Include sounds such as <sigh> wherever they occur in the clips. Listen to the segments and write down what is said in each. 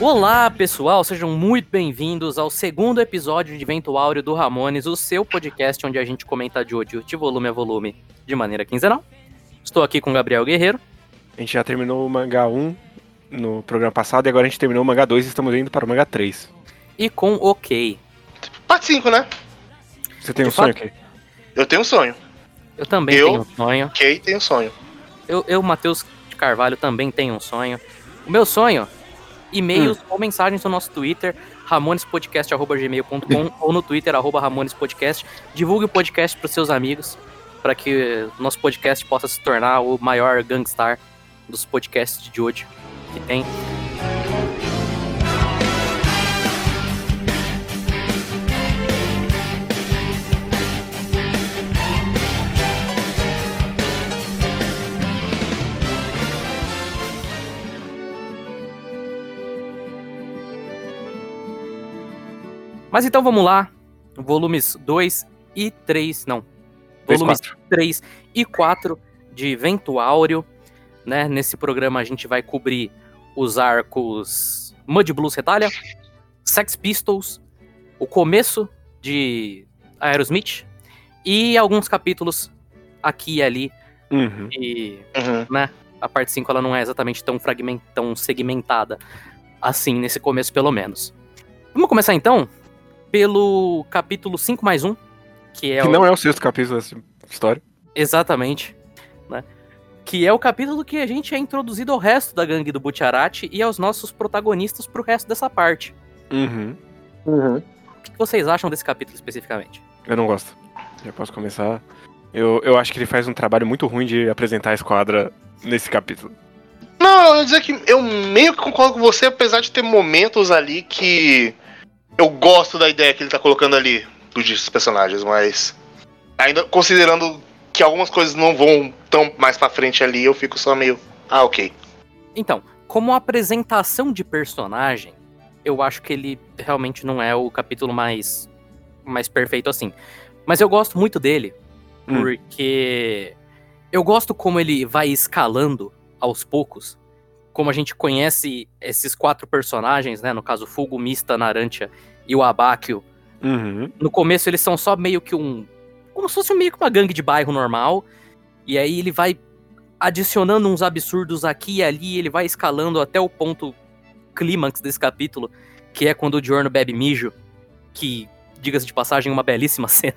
Olá, pessoal, sejam muito bem-vindos ao segundo episódio de Vento Áureo do Ramones, o seu podcast onde a gente comenta Jojo de volume a volume de maneira quinzenal. Estou aqui com Gabriel Guerreiro. A gente já terminou o mangá 1 no programa passado e agora a gente terminou o mangá 2 e estamos indo para o mangá 3. E com OK. Parte 5, né? Você tem De um sonho fato. aqui? Eu tenho um sonho. Eu também Eu? tenho um sonho. Kay tem um sonho. Eu, eu Matheus de Carvalho, também tenho um sonho. O meu sonho, e-mails ou mensagens no nosso Twitter, ramonespodcast.gmail.com ou no Twitter, arroba ramonespodcast. Divulgue o podcast para seus amigos, para que o nosso podcast possa se tornar o maior gangstar dos podcasts de hoje que tem. Mas então vamos lá. Volumes 2 e 3, não. Volumes quatro. 3 e 4 de Vento Áureo. Né? Nesse programa a gente vai cobrir os arcos Mud Blues Retalha, Sex Pistols, o começo de Aerosmith e alguns capítulos aqui e ali. Uhum. E Uhum. né? A parte 5 ela não é exatamente tão fragment, tão segmentada assim nesse começo pelo menos. Vamos começar então pelo capítulo 5 mais 1, que é Que o... não é o sexto capítulo dessa história. exatamente, né? Que é o capítulo que a gente é introduzido ao resto da gangue do Butcherati e aos nossos protagonistas pro resto dessa parte. Uhum. O que que vocês acham desse capítulo especificamente? Eu não gosto. Já posso começar. Eu, eu acho que ele faz um trabalho muito ruim de apresentar a esquadra nesse capítulo. Não, eu ia dizer que eu meio que concordo com você, apesar de ter momentos ali que eu gosto da ideia que ele tá colocando ali dos personagens, mas ainda considerando que algumas coisas não vão tão mais pra frente ali, eu fico só meio, ah, ok. Então, como apresentação de personagem, eu acho que ele realmente não é o capítulo mais, mais perfeito assim. Mas eu gosto muito dele, Hum. porque eu gosto como ele vai escalando aos poucos. Como a gente conhece esses quatro personagens, né? No caso, Fugo, Mista, Narantia e o Abáquio. Uhum. No começo eles são só meio que um. Como se fosse meio que uma gangue de bairro normal. E aí ele vai adicionando uns absurdos aqui e ali, ele vai escalando até o ponto clímax desse capítulo, que é quando o Giorno bebe mijo, que, diga-se de passagem, é uma belíssima <laughs> cena.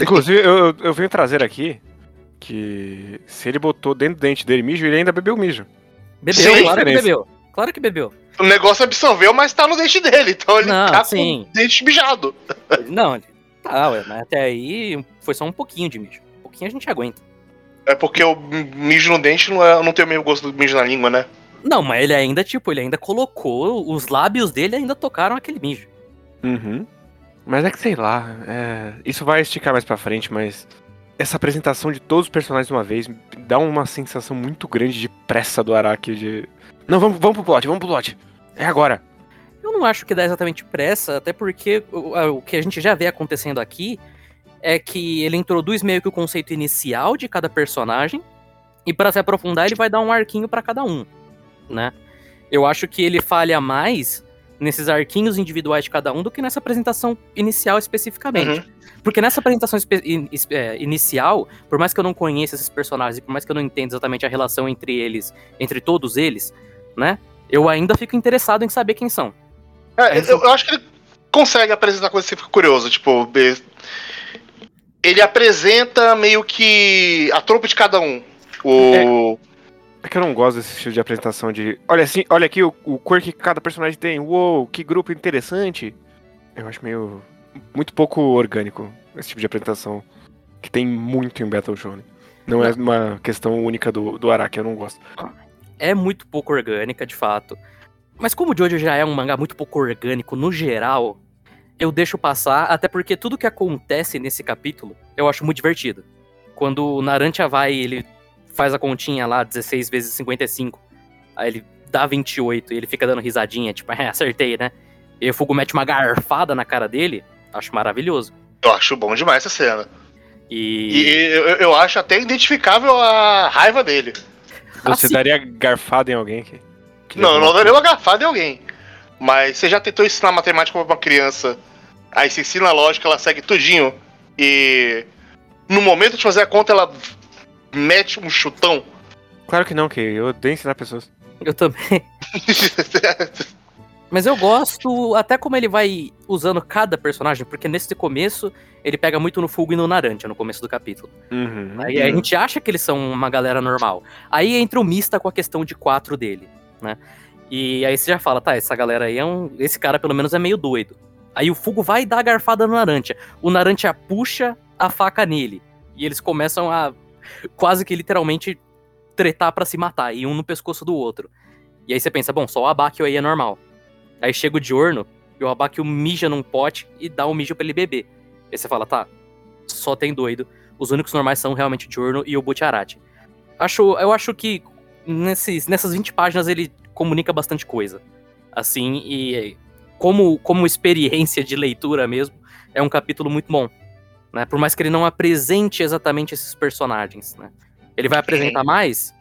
Inclusive, eu, eu- venho trazer aqui que se ele botou dentro do dente dele mijo, ele ainda bebeu mijo. Bebeu, claro que bebeu. Claro que bebeu. O negócio absorveu, mas tá no dente dele, então ele Não, tá sim. com o dente mijado. <laughs> Não, ele- tá, ué, mas até aí foi só um pouquinho de mijo. Um pouquinho a gente aguenta. É porque o mijo no dente não, é, não tem o mesmo gosto do mijo na língua, né? Não, mas ele ainda, tipo, ele ainda colocou, os lábios dele ainda tocaram aquele mijo. Uhum. Mas é que sei lá, é, isso vai esticar mais pra frente, mas essa apresentação de todos os personagens de uma vez me dá uma sensação muito grande de pressa do Araki de. Não, vamos, vamos pro plot, vamos pro plot. É agora. Eu não acho que dá exatamente pressa, até porque o, o que a gente já vê acontecendo aqui é que ele introduz meio que o conceito inicial de cada personagem e para se aprofundar ele vai dar um arquinho pra cada um, né? Eu acho que ele falha mais nesses arquinhos individuais de cada um do que nessa apresentação inicial especificamente. Uhum. Porque nessa apresentação in- é, inicial, por mais que eu não conheça esses personagens e por mais que eu não entenda exatamente a relação entre eles, entre todos eles, né? Eu ainda fico interessado em saber quem são. É, eu, eu acho que ele consegue apresentar coisas que você fica curioso, tipo. Ele apresenta meio que a tropa de cada um. O. É que eu não gosto desse estilo de apresentação de. Olha assim, olha aqui o, o cor que cada personagem tem. Uou, que grupo interessante. Eu acho meio. muito pouco orgânico esse tipo de apresentação. Que tem muito em Battle Shonen. Não é uma questão única do, do Araki, eu não gosto. É muito pouco orgânica, de fato. Mas como o Jojo já é um mangá muito pouco orgânico no geral, eu deixo passar, até porque tudo que acontece nesse capítulo eu acho muito divertido. Quando o Narantia vai, ele faz a continha lá, 16 vezes 55, aí ele dá 28 e ele fica dando risadinha, tipo, <laughs> é, acertei, né? E o Fugo mete uma garfada na cara dele, acho maravilhoso. Eu acho bom demais essa cena. E. E eu, eu acho até identificável a raiva dele. Você Assim- daria garfada em alguém que. que Não, eu não daria uma garfada em alguém. Mas você já tentou ensinar matemática pra uma criança? Aí você ensina a lógica, ela segue tudinho. E no momento de fazer a conta, ela mete um chutão. Claro que não, que eu odeio ensinar pessoas. Eu também. <laughs> Mas eu gosto até como ele vai usando cada personagem, porque nesse começo ele pega muito no Fugo e no Naranja, no começo do capítulo. Uhum. Aí a gente acha que eles são uma galera normal. Aí entra o Mista com a questão de quatro dele, né? E aí você já fala, tá, essa galera aí é um. Esse cara pelo menos é meio doido. Aí o Fugo vai dar a garfada no Naranja. O Naranja puxa a faca nele. E eles começam a quase que literalmente tretar pra se matar, e um no pescoço do outro. E aí você pensa, bom, só o Abakio aí é normal. Aí chega o Diorno, e o Abakio mija num pote e dá um mijo pra ele beber. Aí você fala, tá, só tem doido. Os únicos normais são realmente o Diorno e o Butcharati. Acho, eu acho que nesses, nessas 20 páginas ele comunica bastante coisa. Assim, e como, como experiência de leitura mesmo, é um capítulo muito bom. Né? Por mais que ele não apresente exatamente esses personagens, né? Ele vai apresentar mais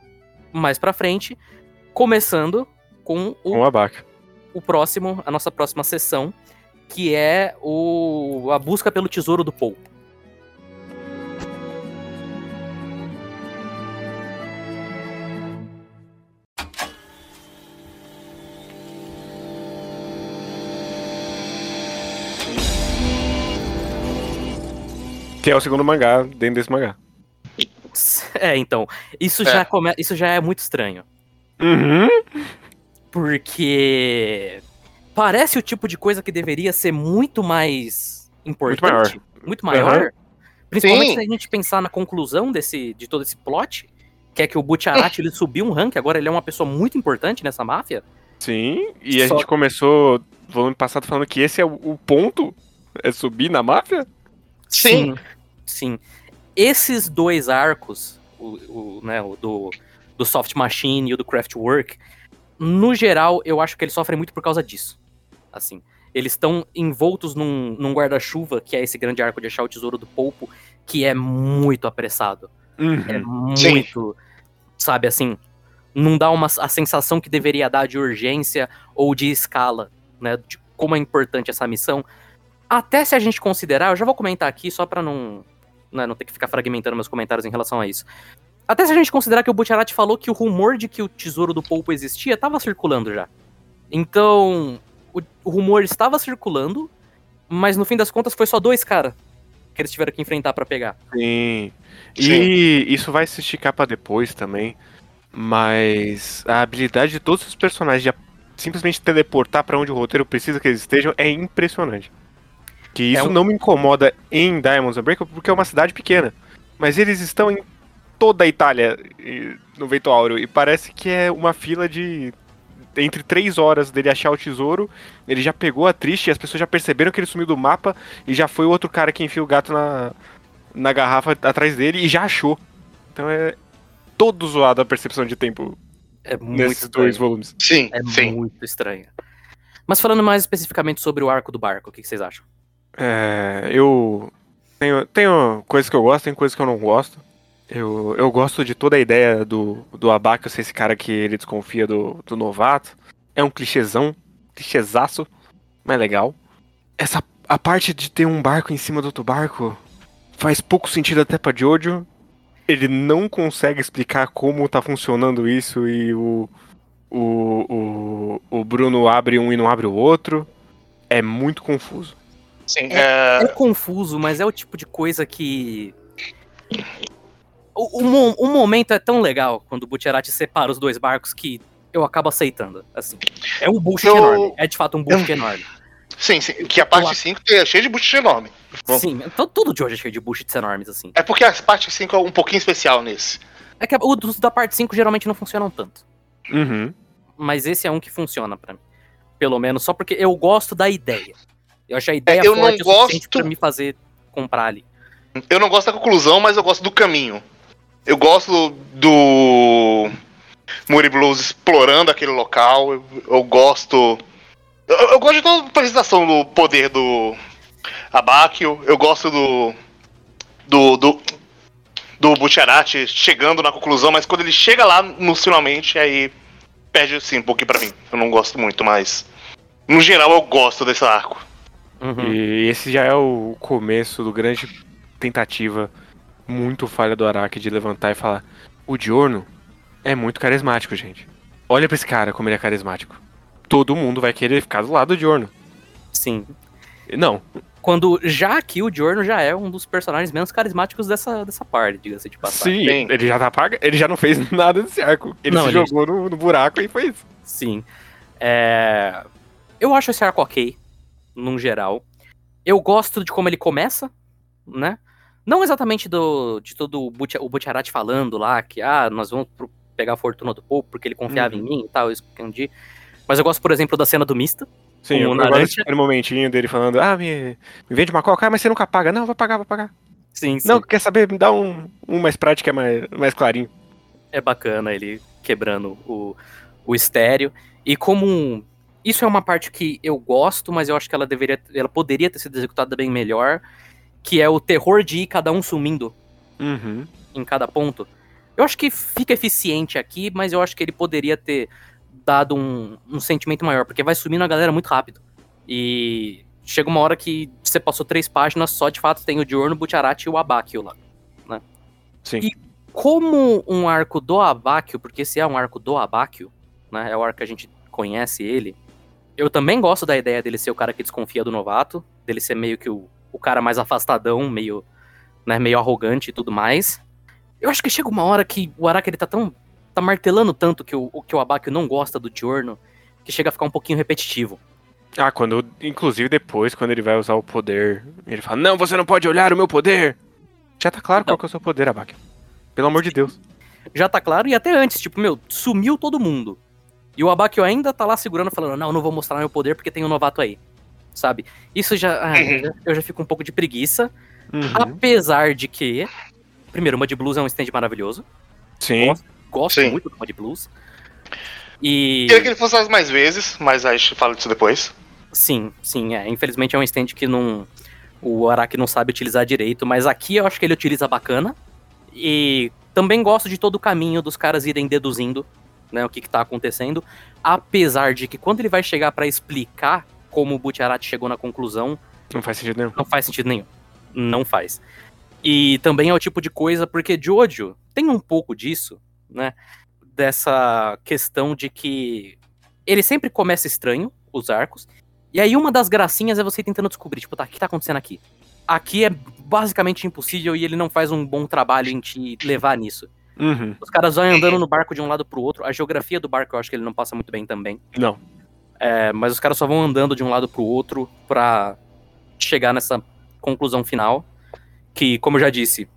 mais pra frente, começando com o, Um abaca. O próximo, a nossa próxima sessão, que é o a busca pelo tesouro do Paul. Que é o segundo mangá dentro desse mangá. É, então, isso É. já come... isso já é muito estranho, Uhum. Porque parece o tipo de coisa que deveria ser muito mais importante, muito maior. Aham. Principalmente Sim. se a gente pensar na conclusão desse de todo esse plot, que é que o Butcharati ele subiu um rank, agora ele é uma pessoa muito importante nessa máfia. Sim, e a Só- gente começou no volume passado falando que esse é o, ponto, é subir na máfia? Sim. Sim. Esses dois arcos, o, o, né, o do, do Soft Machine e o do Craftwork, no geral, eu acho que eles sofrem muito por causa disso. Assim, eles estão envoltos num, num guarda-chuva, que é esse grande arco de achar o tesouro do Polpo, que é muito apressado. É Uhum. Sim. muito, sabe, assim, não dá uma, a sensação que deveria dar de urgência ou de escala, né, de como é importante essa missão. Até se a gente considerar, eu já vou comentar aqui só pra não, né, não ter que ficar fragmentando meus comentários em relação a isso. Até se a gente considerar que o Butcherati falou que o rumor de que o tesouro do Polpo existia tava circulando já. Então, o, o rumor estava circulando, mas no fim das contas foi só dois caras que eles tiveram que enfrentar pra pegar. Sim. E Sim. isso vai se esticar pra depois também. Mas a habilidade de todos os personagens de simplesmente teleportar pra onde o roteiro precisa que eles estejam é impressionante. Que isso um- não me incomoda em Diamonds Unbreakable porque é uma cidade pequena. Mas eles estão em toda a Itália no Vento Áureo e parece que é uma fila de entre três horas dele achar o tesouro, ele já pegou a triste e as pessoas já perceberam que ele sumiu do mapa e já foi o outro cara que enfia o gato na, na garrafa atrás dele e já achou. Então é todo zoado a percepção de tempo É muito nesses dois volumes. Sim, É sim. muito estranho. Mas falando mais especificamente sobre o arco do barco, o que que vocês acham? É, eu tenho, tenho coisas que eu gosto, tem coisas que eu não gosto. Eu, eu gosto de toda a ideia do, do Abaca ser esse cara que ele desconfia do, do novato. É um clichêzão, clichêzaço, mas legal. Essa, a parte de ter um barco em cima do outro barco faz pouco sentido até pra Jojo. Ele não consegue explicar como tá funcionando isso e o, o, o, o Bruno abre um e não abre o outro. É muito confuso. Sim. É, É confuso, mas é o tipo de coisa que. O, o, o momento é tão legal quando o Butcherati separa os dois barcos que eu acabo aceitando. Assim. É um bullshit Eu- enorme. É de fato um bullshit enorme. sim, sim. Que a parte 5 é cheia de bullshit enorme. Bom. Sim, então tudo de hoje é cheio de bullshits enormes, assim. É porque a parte 5 é um pouquinho especial nesse. É que os dos da parte 5 geralmente não funcionam tanto. Uhum. Mas esse é um que funciona pra mim. Pelo menos só porque eu gosto da ideia. Eu acho a ideia É, eu não forte o suficiente gosto- pra me fazer comprar ali. Eu não gosto da conclusão, mas eu gosto do caminho. Eu gosto do Muri Blues explorando aquele local. Eu, eu gosto. Eu, eu gosto de toda a apresentação do poder do Abakio. Eu gosto do. Do. Do, do Butcherati chegando na conclusão, mas quando ele chega lá no finalmente, aí perde assim um pouquinho pra mim. Eu não gosto muito, mas. no geral, eu gosto desse arco. Uhum. E esse já é o começo do grande tentativa muito falha do Araki de levantar e falar: o Diorno é muito carismático, gente. Olha pra esse cara como ele é carismático. Todo mundo vai querer ficar do lado do Diorno. Sim. Não, Quando já aqui o Giorno já é um dos personagens menos carismáticos dessa, dessa parte, diga-se de passagem. sim, Sim. ele já tá paga, ele já não fez <laughs> nada desse arco. Ele Não, se ele- jogou no, no buraco e foi isso. Sim. É, Eu acho esse arco ok, num geral. Eu gosto de como ele começa, né? Não exatamente do, de todo o, Buti, o Butcherati falando lá que, ah, nós vamos pro- pegar a fortuna do povo porque ele confiava Uhum. em mim e tal, isso que eu entendi. Mas eu gosto, por exemplo, da cena do Mista. Sim, eu, o eu gosto momentinho dele falando: ah, me, me vende uma coca, ah, mas você nunca paga. Não, vai pagar, vai pagar. Sim, sim. Não, quer saber? Me dá um, um mais prático, é mais, mais clarinho. é bacana ele quebrando o, o estéreo. E como. um- Isso é uma parte que eu gosto, mas eu acho que ela deveria. Ela poderia ter sido executada bem melhor. Que é o terror de ir cada um sumindo Uhum. em cada ponto. Eu acho que fica eficiente aqui, mas eu acho que ele poderia ter dado um, um sentimento maior, porque vai sumindo a galera muito rápido. E chega uma hora que você passou três páginas, só de fato tem o Diorno, o Butcherati e o Abakio lá. Sim. E como um arco do Abakio, porque esse é um arco do Abakio, né? É o arco que a gente conhece ele. Eu também gosto da ideia dele ser o cara que desconfia do novato, dele ser meio que o, o cara mais afastadão, meio, né, meio arrogante e tudo mais. Eu acho que chega uma hora que o Araki ele tá tão tá martelando tanto que o, que o Abakio não gosta do Diorno, que chega a ficar um pouquinho repetitivo. Ah, quando. Inclusive depois, quando ele vai usar o poder, ele fala: Não, você não pode olhar o meu poder! Já tá claro qual Não. que é o seu poder, Abaque. Pelo amor de Deus. Já tá claro, e até antes, tipo, meu, sumiu todo mundo. E o Abakio ainda tá lá segurando, falando, não, não vou mostrar meu poder porque tem um novato aí. Sabe? Isso já. ah, Uhum. eu já- eu já fico um pouco de preguiça. Uhum. Apesar de que. Primeiro, o Mud Blues é um stand maravilhoso. Sim. Gosto Sim. muito do Mud Blues. E. Queria que ele fosse mais vezes, mas a gente fala disso depois. Sim, sim, é. Infelizmente é um stand que não. O Araki não sabe utilizar direito, mas aqui eu acho que ele utiliza bacana. E também gosto de todo o caminho dos caras irem deduzindo né, o que, que tá acontecendo. Apesar de que quando ele vai chegar pra explicar como o Butcherati chegou na conclusão, Não faz sentido nenhum. não faz sentido nenhum. Não faz. E também é o tipo de coisa, porque Jojo tem um pouco disso, né? Dessa questão de que ele sempre começa estranho, os arcos. E aí uma das gracinhas é você tentando descobrir, tipo, tá, o que tá acontecendo aqui? Aqui é basicamente impossível e ele não faz um bom trabalho em te levar nisso. Uhum. Os caras vão andando no barco de um lado pro outro. A geografia do barco eu acho que ele não passa muito bem também. Não. É, mas os caras só vão andando de um lado pro outro pra chegar nessa conclusão final. Que, como eu já disse,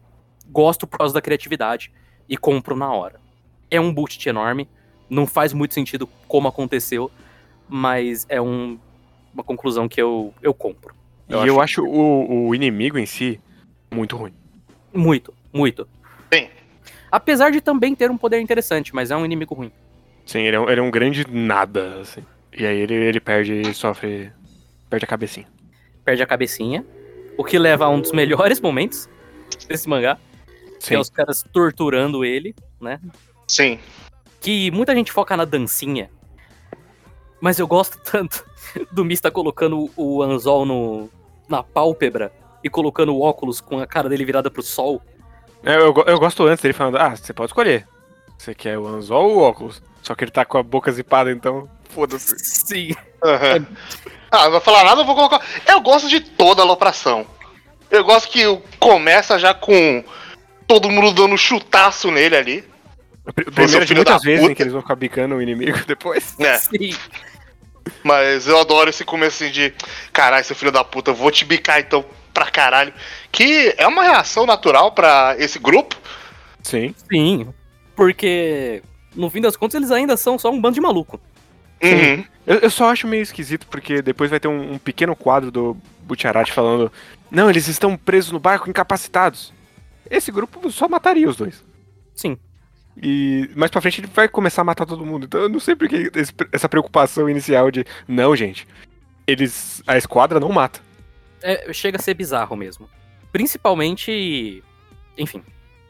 gosto por causa da criatividade e compro na hora. É um bullshit enorme, não faz muito sentido como aconteceu, mas é um- uma conclusão que eu, eu compro. e eu acho o, o inimigo em si muito ruim. Muito, muito. Sim. Apesar de também ter um poder interessante, mas é um inimigo ruim. Sim, ele é um, ele é um grande nada, assim. E aí ele, ele perde e sofre. Perde a cabecinha. Perde a cabecinha, o que leva a um dos melhores momentos desse mangá, que Sim. é os caras torturando ele, né? Sim. que muita gente foca na dancinha, mas eu gosto <laughs> tanto do Mista colocando o anzol no, na pálpebra e colocando o óculos com a cara dele virada pro sol. É, Eu, go- eu gosto antes dele falando, ah, você pode escolher. Você quer o anzol ou o óculos? Só que ele tá com a boca zipada, então. Foda-se. Sim. Aham. Ah, não vai falar nada, eu vou colocar. Eu gosto de toda a alopração. Eu gosto que começa já com todo mundo dando chutaço nele ali. Pr- Primeiro de muitas vezes puta. em que eles vão ficar bicando o inimigo <laughs> depois. né? Sim. Mas eu adoro esse começo assim de caralho, seu filho da puta, eu vou te bicar então pra caralho. Que é uma reação natural pra esse grupo. Sim. Sim. Porque, no fim das contas, eles ainda são só um bando de maluco. Uhum. Eu, eu só acho meio esquisito, porque depois vai ter um, um pequeno quadro do Butcherati falando: Não, eles estão presos no barco, incapacitados. Esse grupo só mataria os dois. Sim. E mais pra frente ele vai começar a matar todo mundo. Então eu não sei porque esse- essa preocupação inicial de. Não, gente. Eles. A esquadra não mata. É, chega a ser bizarro mesmo. Principalmente. Enfim.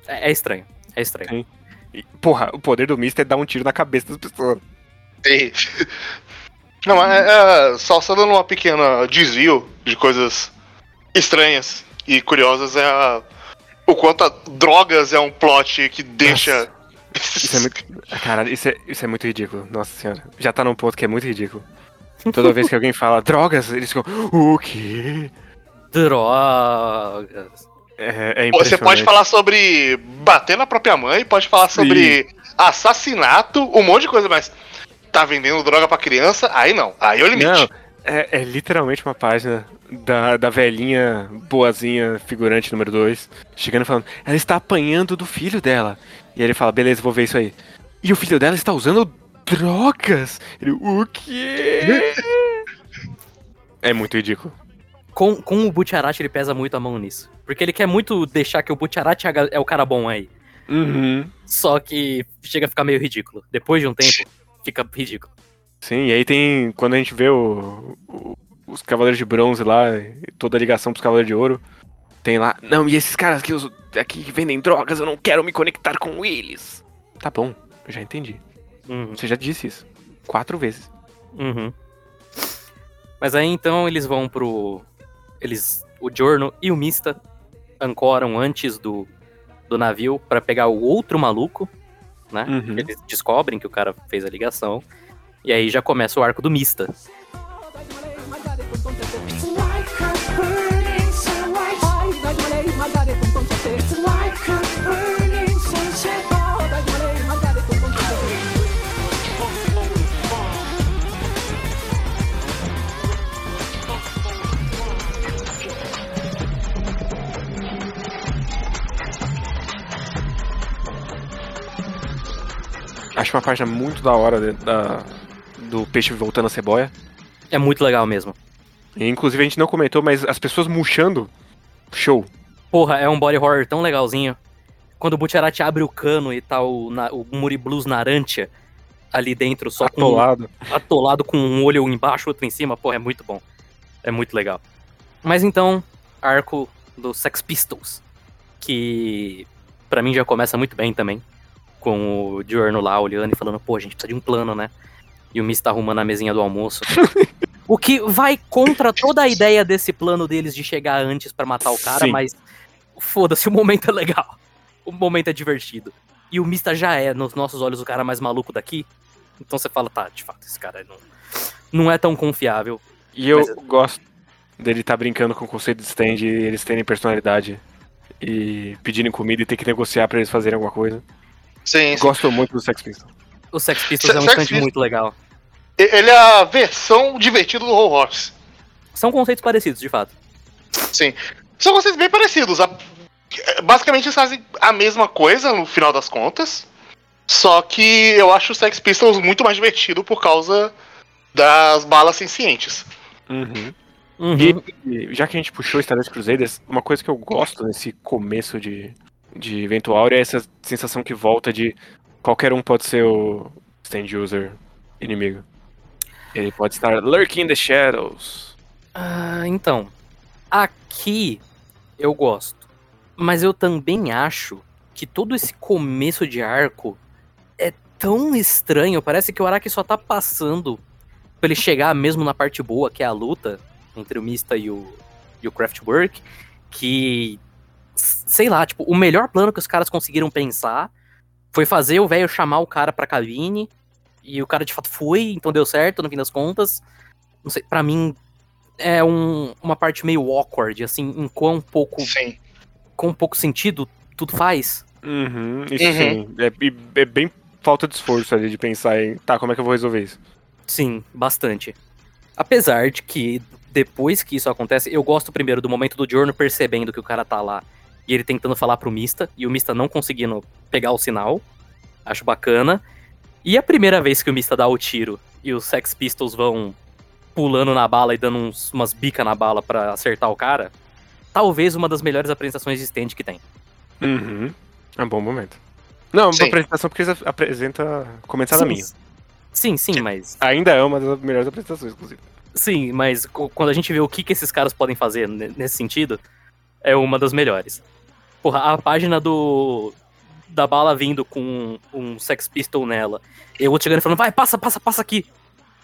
É, é estranho. É estranho. Sim. E, porra, o poder do Mister é dar um tiro na cabeça das pessoas. Sim. Não, é, é, só, só dando uma pequena desvio de coisas estranhas e curiosas é a, o quanto a drogas é um plot que deixa. <laughs> Isso é muito. Caralho, isso é, isso é muito ridículo. Nossa senhora. Já tá num ponto que é muito ridículo. Toda vez que alguém <laughs> fala drogas, eles ficam. O quê? Drogas. É, é Você pode falar sobre bater na própria mãe, pode falar sobre assassinato, um monte de coisa, mas tá vendendo droga pra criança, aí não. Aí é o limite. Não, é, é literalmente uma página da, da velhinha boazinha, figurante número 2, chegando e falando: ela está apanhando do filho dela. E ele fala: beleza, vou ver isso aí. E o filho dela está usando drogas. Ele, o quê? é muito ridículo. Com, com o Butcharat ele pesa muito a mão nisso. Porque ele quer muito deixar que o Butcharat é o cara bom aí. Uhum. Só que chega a ficar meio ridículo. Depois de um tempo, <laughs> fica ridículo. Sim, e aí tem. Quando a gente vê o, o- os Cavaleiros de Bronze lá, toda a ligação pros Cavaleiros de Ouro, tem lá. Não, e esses caras que, os- aqui que vendem drogas, eu não quero me conectar com eles. Tá bom, eu já entendi. Uhum. Você já disse isso. Quatro vezes. Uhum. Mas aí então eles vão pro. Eles. O Giorno e o Mista ancoram antes do, do navio pra pegar o outro maluco, né? Uhum. Eles descobrem que o cara fez a ligação. E aí já começa o arco do Mista. Acho uma página muito da hora de- da, do peixe voltando a ceboia. É muito legal mesmo. E, inclusive a gente não comentou, mas as pessoas murchando. Show. Porra, é um body horror tão legalzinho. Quando o Butcharat abre o cano e tá o, na, o Muri Blues Narantia ali dentro, só com Atolado. atolado com um olho embaixo, outro em cima, porra, é muito bom. É muito legal. Mas então, arco do Sex Pistols, que pra mim já começa muito bem também, com o Giorno lá olhando e falando, pô, a gente precisa de um plano, né? E o Miss tá arrumando a mesinha do almoço. <laughs> o que vai contra toda a ideia desse plano deles de chegar antes pra matar o cara, Sim. mas foda-se, <laughs> o momento é legal. O momento é divertido. E o Mista já é, nos nossos olhos, o cara mais maluco daqui. Então você fala, tá, de fato, esse cara não, não é tão confiável. E eu Mas- gosto dele tá brincando com o conceito de stand e eles terem personalidade. E pedirem comida e ter que negociar pra eles fazerem alguma coisa. Sim, sim. Gosto muito do Sex Pistols. O Sex Pistols é um Sex Pistols- muito legal. Ele é a versão divertida do Whole Horse. São conceitos parecidos, de fato. Sim. São conceitos bem parecidos. Basicamente eles fazem a mesma coisa no final das contas. Só que eu acho o Sex Pistols muito mais divertido por causa das balas sencientes. Uhum. Uhum. E já que a gente puxou Stardust Crusaders, uma coisa que eu gosto nesse começo de, de Eventual é essa sensação que volta de qualquer um pode ser o stand user inimigo. Ele pode estar lurking in the shadows. Ah, então, aqui eu gosto. Mas eu também acho que todo esse começo de arco é tão estranho. Parece que o Araki só tá passando pra ele chegar mesmo na parte boa, que é a luta entre o Mista e o, e o Craftwork. Que, sei lá, tipo, o melhor plano que os caras conseguiram pensar foi fazer o velho chamar o cara pra cabine. E o cara de fato foi, então deu certo no fim das contas. Não sei, pra mim é um- uma parte meio awkward, assim, em quão pouco, Sim. quão pouco sentido tudo faz. Uhum, isso Uhum. sim. É, é bem falta de esforço ali de pensar em, tá, como é que eu vou resolver isso? Sim, bastante. Apesar de que depois que isso acontece, eu gosto primeiro do momento do Giorno percebendo que o cara tá lá e ele tentando falar pro Mista e o Mista não conseguindo pegar o sinal. Acho bacana. E a primeira vez que o Mista dá o tiro e os Sex Pistols vão pulando na bala e dando uns- umas bicas na bala pra acertar o cara, talvez uma das melhores apresentações de stand que tem. Uhum. É um bom momento. Não, Sim. uma apresentação porque eles apresenta comentada sim, minha. Sim, sim, mas Ainda é uma das melhores apresentações, inclusive. Sim, mas quando a gente vê o que, que esses caras podem fazer ne- nesse sentido, é uma das melhores. Porra, a página do. Da bala vindo com um Sex Pistol nela. E o outro chegando e falando, vai, passa, passa, passa aqui.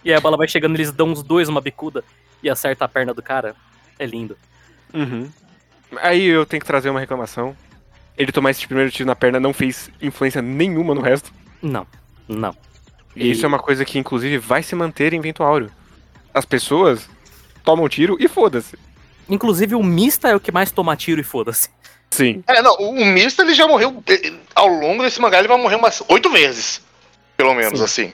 E aí a bala vai chegando, eles dão os dois uma bicuda e acerta a perna do cara. É lindo. Uhum. Aí eu tenho que trazer uma reclamação. Ele tomar esse primeiro tiro na perna não fez influência nenhuma no resto. Não, não. E isso é uma coisa que, inclusive, vai se manter em Vento Áureo. As pessoas tomam tiro e foda-se. Inclusive o Mista é o que mais toma tiro e foda-se. Sim. É, não, o Mista ele já morreu. eh, Ao longo desse mangá ele vai morrer umas oito vezes. Pelo menos, Sim. assim.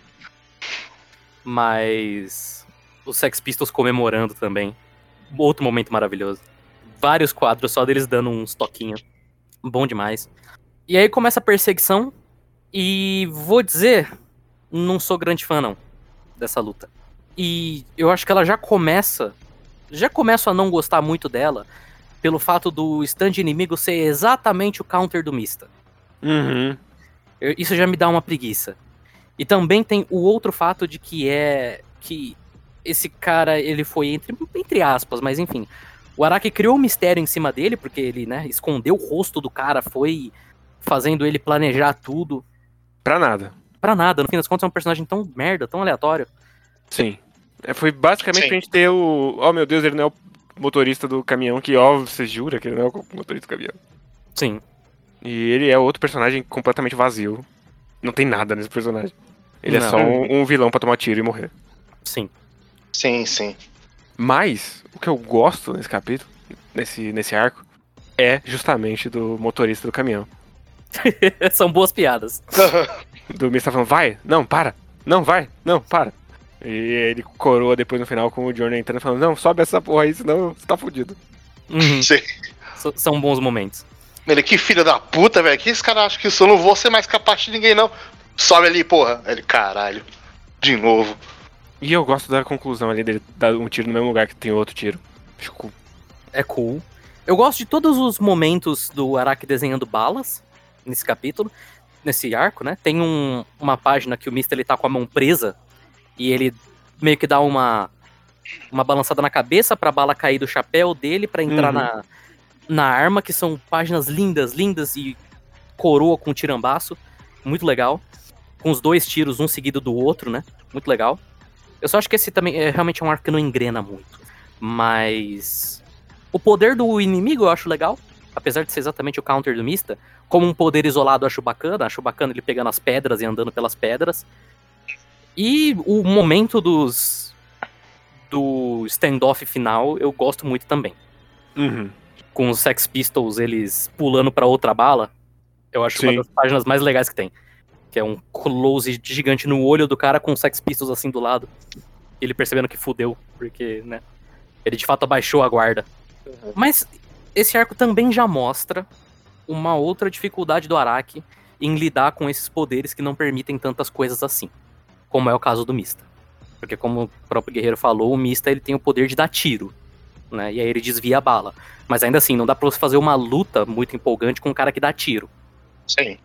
Mas os Sex Pistols comemorando também. Outro momento maravilhoso. Vários quadros só deles dando uns toquinhos. Bom demais. E aí começa a perseguição. E vou dizer, não sou grande fã não dessa luta. E eu acho que ela já começa, já começo a não gostar muito dela pelo fato do stand inimigo ser exatamente o counter do Mista. Uhum. Eu- Isso já me dá uma preguiça. E também tem o outro fato de que é que esse cara, ele foi entre, entre aspas, mas enfim. O Araki criou um mistério em cima dele, porque ele, né, escondeu o rosto do cara, foi fazendo ele planejar tudo. Pra nada. Pra nada, no fim das contas é um personagem tão merda, tão aleatório. Sim. É, foi basicamente Sim. pra gente ter o. Oh meu Deus, ele não é o motorista do caminhão, que ó, você jura que ele não é o motorista do caminhão. Sim. E ele é outro personagem completamente vazio. Não tem nada nesse personagem. Ele é Não. só um, um vilão pra tomar tiro e morrer. Sim. Sim, sim. Mas, o que eu gosto nesse capítulo, nesse, nesse arco, é justamente do motorista do caminhão. <laughs> São boas piadas. <laughs> Do Mista falando, vai, não, para, não, vai, não, para. E ele coroa depois no final com o Johnny entrando e falando, não, sobe essa porra aí, senão você tá fudido. Uhum. Sim. S- São bons momentos. Ele, que filho da puta, velho. Que esse cara acha que isso eu não vou ser mais capaz de ninguém, não. Sobe ali, porra. Ele, caralho. De novo. E eu gosto da conclusão ali dele dar um tiro no mesmo lugar que tem outro tiro. Acho cool. É cool. Eu gosto de todos os momentos do Araki desenhando balas nesse capítulo, nesse arco, né? Tem um- uma página que o Mista ele tá com a mão presa e ele meio que dá uma uma balançada na cabeça pra bala cair do chapéu dele pra entrar Uhum. na, na arma, que são páginas lindas, lindas e coroa com tirambaço, muito legal. Com os dois tiros, um seguido do outro, né? Muito legal. Eu só acho que esse também é realmente um arco que não engrena muito. Mas o poder do inimigo eu acho legal, apesar de ser exatamente o counter do Mista. Como um poder isolado eu acho bacana, acho bacana ele pegando as pedras e andando pelas pedras. E o momento dos do standoff final eu gosto muito também. Uhum. Com os Sex Pistols eles pulando pra outra bala, eu acho uma Sim. das páginas mais legais que tem. Que é um close gigante no olho do cara com os Sex Pistols assim do lado. Ele percebendo que fudeu, porque, né? Ele de fato abaixou a guarda. Mas esse arco também já mostra uma outra dificuldade do Araki em lidar com esses poderes que não permitem tantas coisas assim. Como é o caso do Mista. Porque como o próprio Guerreiro falou, o Mista ele tem o poder de dar tiro. Né? E aí ele desvia a bala. Mas ainda assim, não dá pra você fazer uma luta muito empolgante com um cara que dá tiro. Sim.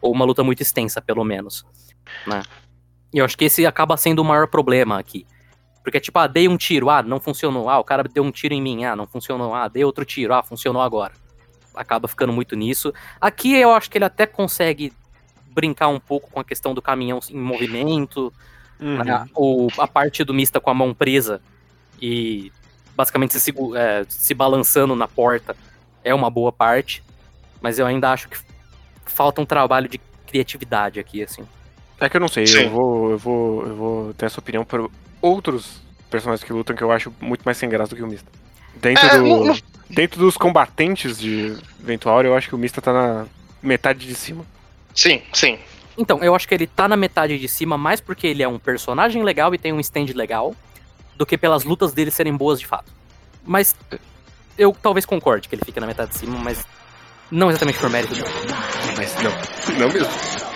Ou uma luta muito extensa, pelo menos. Né? E eu acho que esse acaba sendo o maior problema aqui. Porque, tipo, ah, dei um tiro, ah, não funcionou. Ah, o cara deu um tiro em mim, ah, não funcionou. Ah, dei outro tiro, ah, funcionou agora. Acaba ficando muito nisso. Aqui eu acho que ele até consegue brincar um pouco com a questão do caminhão em movimento, Uhum. né? ou a parte do Mista com a mão presa e basicamente se, é, se balançando na porta é uma boa parte. Mas eu ainda acho que falta um trabalho de criatividade aqui, assim. É que eu não sei, Sim. eu vou, eu vou, eu vou ter essa opinião por outros personagens que lutam que eu acho muito mais sem graça do que o Mista. Dentro, É, do, não- não- dentro dos combatentes de Ventual, eu acho que o Mista tá na metade de cima. Sim, sim. Então, eu acho que ele tá na metade de cima mais porque ele é um personagem legal e tem um stand legal, do que pelas lutas dele serem boas de fato. Mas eu talvez concorde que ele fica na metade de cima, mas não exatamente por mérito dele. Mas não, não mesmo.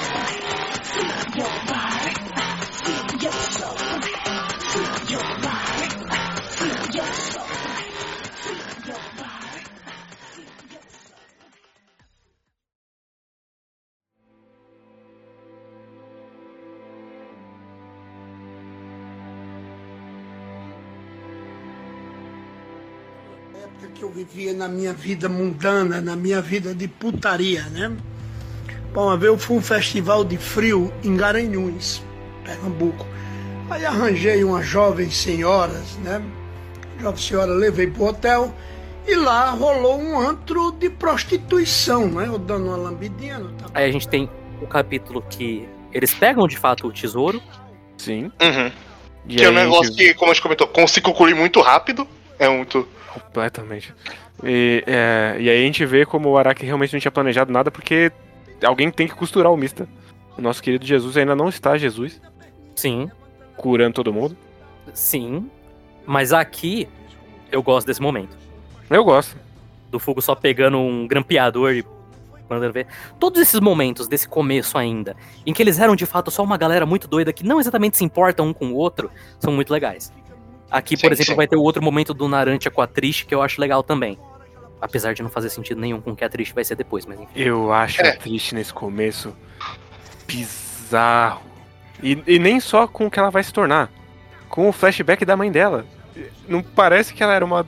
Vivia na minha vida mundana, na minha vida de putaria, né? Bom, uma vez eu fui um festival de frio em Garanhuns, Pernambuco. Aí arranjei umas jovens senhoras, né? Jovem senhora levei pro hotel e lá rolou um antro de prostituição, né? Eu dando uma lambidinha. Aí a gente tem o capítulo que eles pegam de fato o tesouro. Sim. Uhum. E Que é um gente- negócio que, como a gente comentou, consigo concluir muito rápido. É muito. Completamente. E, é, e aí a gente vê como o Araki realmente não tinha planejado nada, porque alguém tem que costurar o Mista. O nosso querido Jesus ainda não está Jesus, Sim, curando todo mundo. sim. Mas aqui eu gosto desse momento. Eu gosto. Do Fugo só pegando um grampeador e mandando ver. Todos esses momentos desse começo ainda, em que eles eram de fato só uma galera muito doida que não exatamente se importa um com o outro, são muito legais. Aqui, por Sim, exemplo, sim. vai ter o outro momento do Narantia com a Trish que eu acho legal também. Apesar de não fazer sentido nenhum com o que a Trish vai ser depois, mas enfim. Eu acho É. triste nesse começo. Bizarro. E, e nem só com o que ela vai se tornar. Com o flashback da mãe dela. Não parece que ela era uma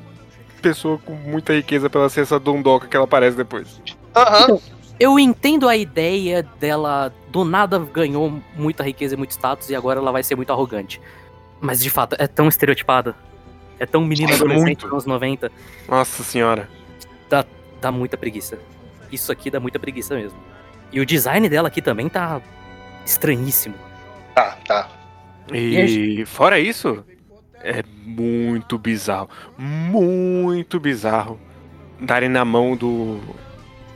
pessoa com muita riqueza pela ser essa dondoca que ela parece depois. Aham. Eu entendo a ideia dela do nada ganhou muita riqueza e muito status e agora ela vai ser muito arrogante. Mas de fato, é tão estereotipada. É tão menina Nossa, adolescente muito. dos anos 90. Nossa senhora. Dá muita preguiça. Isso aqui dá muita preguiça mesmo. E o design dela aqui também tá estranhíssimo. Tá, tá. E fora isso, é muito bizarro. Muito bizarro darem na mão do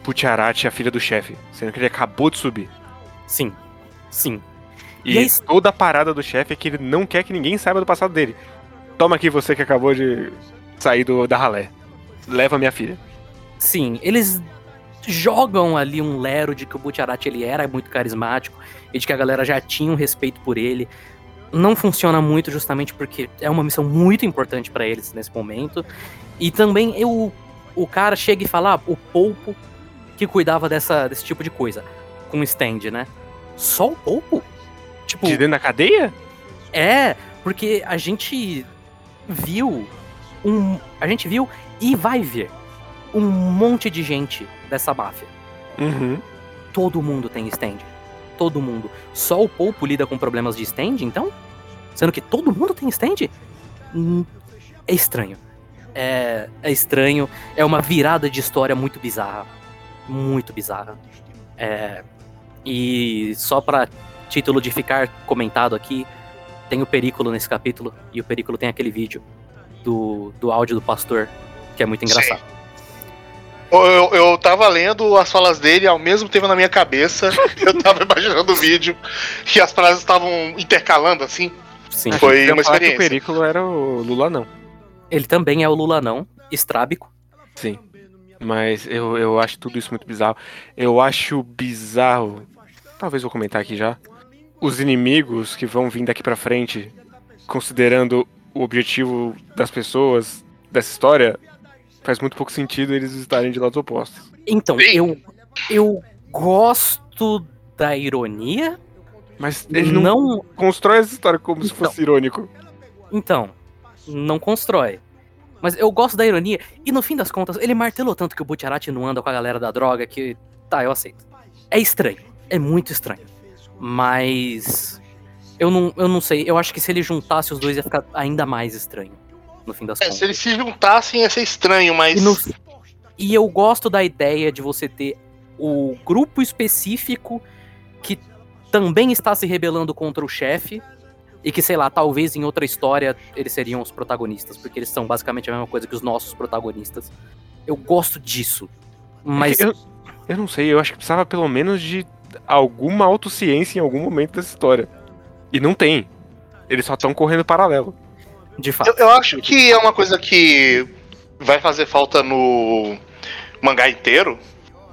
Pucciarati, a filha do chefe, sendo que ele acabou de subir. Sim. Sim. E, E isso- toda a parada do chefe é que ele não quer que ninguém saiba do passado dele. Toma aqui você que acabou de sair do, da ralé. Leva minha filha. Sim, eles jogam ali um lero de que o Butcherati ele era muito carismático e de que a galera já tinha um respeito por ele. Não funciona muito justamente porque é uma missão muito importante pra eles nesse momento. E também eu, o cara chega e fala, ah, o Polpo que cuidava dessa, desse tipo de coisa, com o stand, né? Só o Polpo? Tipo, De dentro da cadeia? é, porque a gente viu um. A gente viu e vai ver um monte de gente dessa máfia. Uhum. Todo mundo tem stand. Todo mundo. Só o Polpo lida com problemas de stand, então? Sendo que todo mundo tem stand? Hum, É estranho. É, é estranho. É uma virada de história muito bizarra. Muito bizarra. É, e só pra título de ficar comentado aqui, tem o Perículo nesse capítulo. E o Perículo tem aquele vídeo do, do áudio do pastor, que é muito engraçado. Eu, eu, eu tava lendo as falas dele ao mesmo tempo na minha cabeça. <laughs> eu tava imaginando o vídeo e as frases estavam intercalando assim. Sim. Foi uma falar que experiência. O Perículo era o Lula, não. Ele também é o Lula não, estrábico. Sim. Mas eu, eu acho tudo isso muito bizarro. Eu acho bizarro. Talvez vou comentar aqui já. Os inimigos que vão vir daqui pra frente, considerando o objetivo das pessoas dessa história, faz muito pouco sentido eles estarem de lados opostos. Então, Sim. eu, eu gosto da ironia. Mas ele não, não. constrói essa história como se Então. fosse irônico. Então, não constrói. Mas eu gosto da ironia. E no fim das contas, ele martelou tanto que o Butcherati não anda com a galera da droga que. Tá, eu aceito. É estranho. É muito estranho. Mas. Eu não, eu não sei. Eu acho que se ele juntasse os dois ia ficar ainda mais estranho. No fim das É, contas. se eles se juntassem ia ser estranho, mas. E, no- e eu gosto da ideia de você ter o grupo específico que também está se rebelando contra o chefe. E que, sei lá, talvez em outra história eles seriam os protagonistas, porque eles são basicamente a mesma coisa que os nossos protagonistas. Eu gosto disso. Mas Eu, eu não sei, eu acho que precisava pelo menos de alguma autociência em algum momento dessa história. E não tem. Eles só estão correndo paralelo. de fato. Eu, eu acho que é uma coisa que vai fazer falta no mangá inteiro.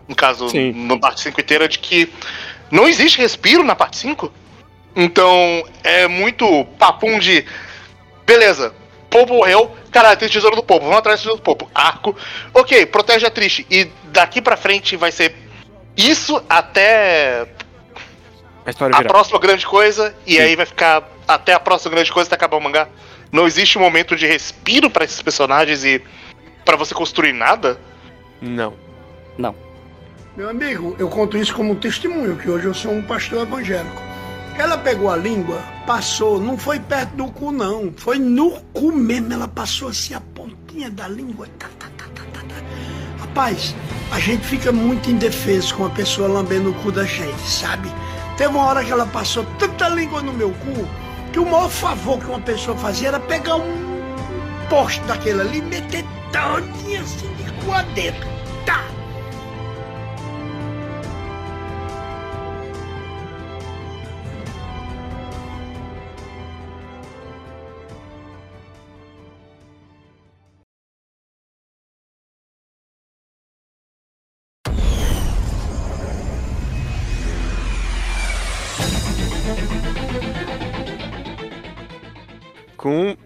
No caso, Sim. na parte 5 inteira, de que não existe respiro na parte 5. Então, é muito papum de. Beleza, Popo morreu. Caralho, tem o tesouro do Popo. Vamos atrás do tesouro do Popo. Arco. Ok, protege a Trish. E daqui pra frente vai ser isso até A história a próxima grande coisa. E Sim. aí vai ficar até a próxima grande coisa até acabar o mangá. Não existe um momento de respiro pra esses personagens e pra você construir nada. Não. Meu amigo, eu conto isso como um testemunho, que hoje eu sou um pastor evangélico. Ela pegou a língua, passou, não foi perto do cu, não. Foi no cu mesmo. Ela passou assim a pontinha da língua. Tá, tá, tá, tá, tá, tá. Rapaz, a gente fica muito indefeso com a pessoa lambendo o cu da gente, sabe? Teve uma hora que ela passou tanta língua no meu cu que o maior favor que uma pessoa fazia era pegar um poste daquele ali e meter todinha assim de cu adentro. Tá!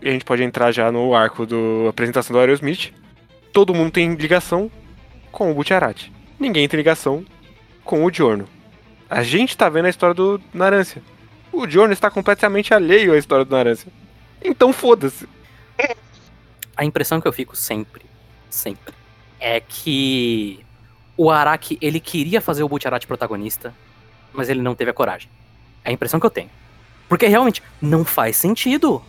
A gente pode entrar já no arco da apresentação do Aerosmith. Todo mundo tem ligação com o Butcherati. Ninguém tem ligação com o Giorno. A gente tá vendo a história do Narância. O Giorno está completamente alheio à história do Narância. Então foda-se. A impressão que eu fico sempre, sempre, é que o Araki, ele queria fazer o Butcherati protagonista, mas ele não teve a coragem. É a impressão que eu tenho. Porque realmente não faz sentido.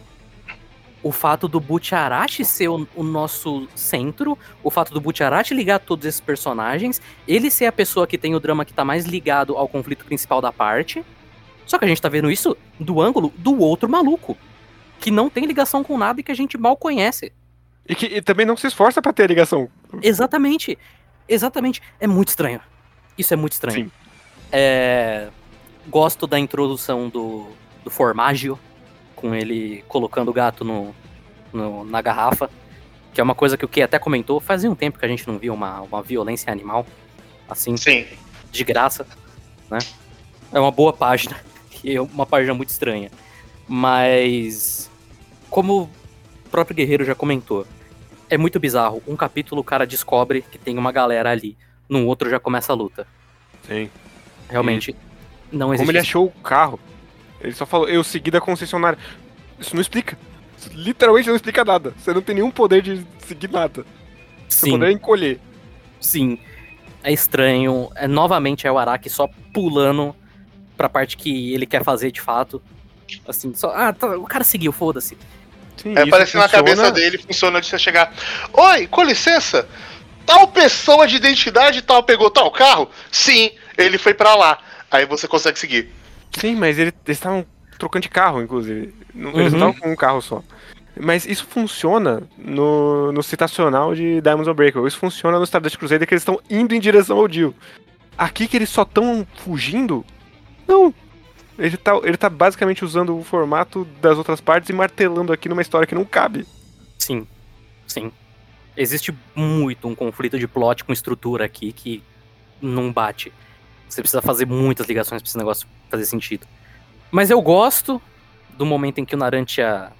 O fato do Butcherati ser o, o nosso centro, o fato do Butcherati ligar todos esses personagens, ele ser a pessoa que tem o drama que tá mais ligado ao conflito principal da parte. Só que a gente tá vendo isso do ângulo do outro maluco, que não tem ligação com nada e que a gente mal conhece. E que e também não se esforça pra ter ligação. Exatamente. Exatamente. É muito estranho. Isso é muito estranho. Sim. É, Gosto da introdução do, do Formaggio, com ele colocando o gato no, no- na garrafa. Que é uma coisa que o Key até comentou. Fazia um tempo que a gente não via uma, uma violência animal assim, Sim. de graça, né? É uma boa página. <laughs> E é uma página muito estranha. Mas, como o próprio Guerreiro já comentou, é muito bizarro. Um capítulo o cara descobre que tem uma galera ali. No outro já começa a luta. Sim. Realmente, não existe. Como ele achou o carro. Ele só falou, eu segui da concessionária. Isso não explica. Isso literalmente não explica nada. Você não tem nenhum poder de seguir nada. Seu Sim, poder é encolher. sim. É estranho. É, novamente é o Araki só pulando pra parte que ele quer fazer de fato. Assim, só. Ah, tá, o cara seguiu, foda-se. Sim, É, parece que na cabeça dele funciona de você chegar. Oi, com licença. Tal pessoa de identidade tal pegou tal carro? Sim, ele foi pra lá. Aí você consegue seguir. Sim, mas ele- eles estavam trocando de carro, inclusive. Não- Eles Uhum. não estavam com um carro só. Mas isso funciona no, no citacional de Diamonds Unbreakable. Isso funciona no Stardust Crusader que eles estão indo em direção ao Dio. Aqui que eles só estão fugindo? Não. Ele tá, ele tá basicamente usando o formato das outras partes e martelando aqui numa história que não cabe. Sim, sim. Existe muito um conflito de plot com estrutura aqui que não bate. Você precisa fazer muitas ligações pra esse negócio fazer sentido. Mas eu gosto do momento em que o Narantia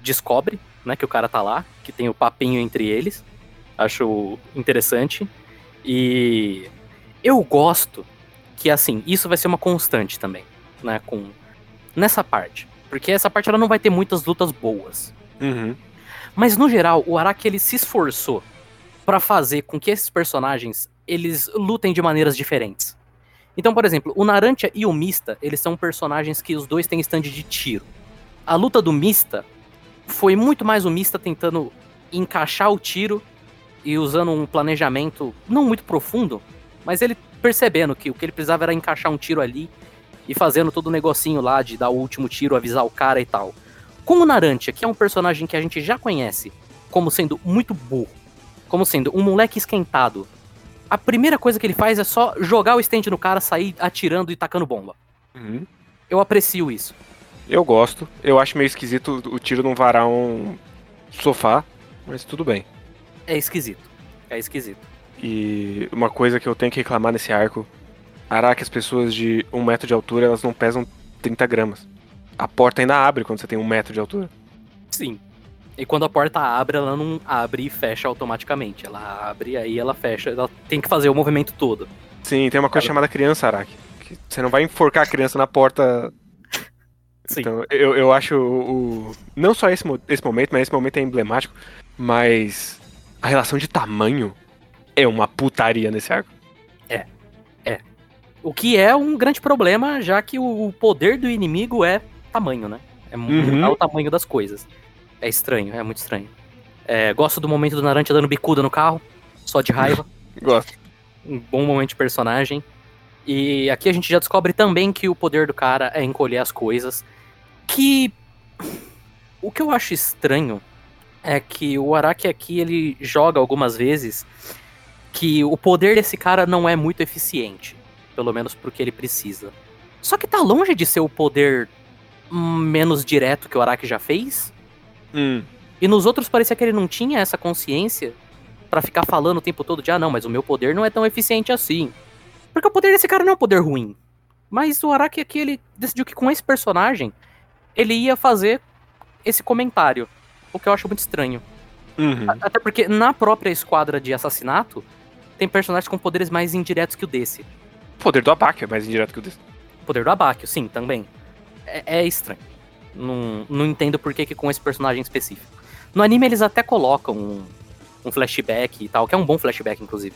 descobre, né, que o cara tá lá, que tem o papinho entre eles. Acho interessante. E eu gosto que, assim, isso vai ser uma constante também, né, com nessa parte. Porque essa parte ela não vai ter muitas lutas boas. Uhum. Mas no geral, o Araki ele se esforçou pra fazer com que esses personagens eles lutem de maneiras diferentes. Então, por exemplo, o Narantia e o Mista, eles são personagens que os dois têm stand de tiro. A luta do Mista foi muito mais o Mista tentando encaixar o tiro e usando um planejamento não muito profundo, mas ele percebendo que o que ele precisava era encaixar um tiro ali e fazendo todo o negocinho lá de dar o último tiro, avisar o cara e tal. Com o Narantia, que é um personagem que a gente já conhece como sendo muito burro, como sendo um moleque esquentado, a primeira coisa que ele faz é só jogar o stand no cara, sair atirando e tacando bomba. Uhum. Eu aprecio isso. Eu gosto. Eu acho meio esquisito o tiro não varar um sofá, mas tudo bem. É esquisito. É esquisito. E uma coisa que eu tenho que reclamar nesse arco, Araki, as pessoas de um metro de altura, elas não pesam 30 gramas. A porta ainda abre quando você tem um metro de altura. Sim. E quando a porta abre, ela não abre e fecha automaticamente. Ela abre e aí ela fecha. Ela tem que fazer o movimento todo. Sim, tem uma coisa chamada criança, Araki. você não vai enforcar a criança na porta. Sim. Então, eu, eu acho o, o- Não só esse, esse momento, mas esse momento é emblemático. Mas a relação de tamanho é uma putaria nesse arco. O que é um grande problema, já que o poder do inimigo é tamanho, né? É Uhum. mudar o tamanho das coisas. É estranho, é muito estranho. É, gosto do momento do Naranja dando bicuda no carro, só de raiva. <laughs> Gosto. um bom momento de personagem. E aqui a gente já descobre também que o poder do cara é encolher as coisas. Que. O que eu acho estranho é que o Araki aqui ele joga algumas vezes que o poder desse cara não é muito eficiente. Pelo menos pro que ele precisa. Só que tá longe de ser o poder menos direto que o Araki já fez. Hum. E nos outros parecia que ele não tinha essa consciência pra ficar falando o tempo todo de ah, não, mas o meu poder não é tão eficiente assim. Porque o poder desse cara não é um poder ruim. Mas o Araki aqui, ele decidiu que com esse personagem, ele ia fazer esse comentário. O que eu acho muito estranho. Uhum. Até porque na própria esquadra de assassinato, tem personagens com poderes mais indiretos que o desse. O poder do Abaca é mais indireto que o desse. O poder do Abakio, sim, também. É, é estranho. Não, não entendo por que, que com esse personagem específico. No anime eles até colocam um, um flashback e tal, que é um bom flashback, inclusive.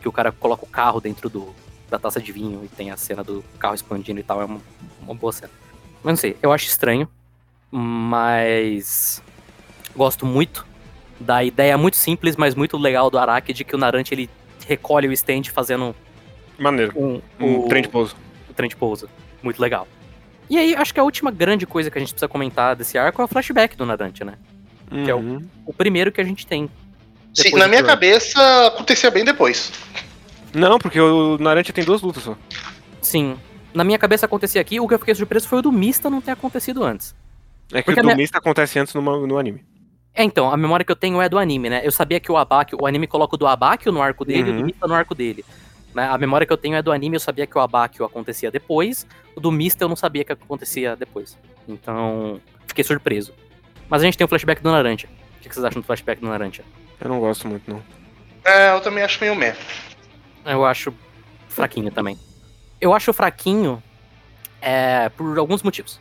Que o cara coloca o carro dentro do, da taça de vinho e tem a cena do carro expandindo e tal. É uma, uma boa cena. Mas não sei, eu acho estranho. Mas. Gosto muito da ideia muito simples, mas muito legal do Araki de que o Narante ele recolhe o stand fazendo Maneiro. um, Um trem de pouso. o trem de pouso. Muito legal. E aí, acho que a última grande coisa que a gente precisa comentar desse arco é o flashback do Narante, né? Que é o- Uhum. O primeiro que a gente tem. Sim, na minha cabeça acontecia bem depois. Não, porque o Naranja tem duas lutas só. Sim. Na minha cabeça acontecia aqui, o que eu fiquei surpreso foi o do Mista não ter acontecido antes. É que Porque o do minha- Mista acontece antes no, no anime. É, então, a memória que eu tenho é do anime, né? Eu sabia que o Abakio, o anime coloca o do Abakio no arco dele e o do Uhum. Mista no arco dele. Né? A memória que eu tenho é do anime, eu sabia que o Abakio acontecia depois, o do Mista eu não sabia que acontecia depois. Então, fiquei surpreso. Mas a gente tem o flashback do Naranja. O que que vocês acham do flashback do Naranja? Eu não gosto muito, não. É, eu também acho meio meh. Eu acho fraquinho também. Eu acho fraquinho é, por alguns motivos.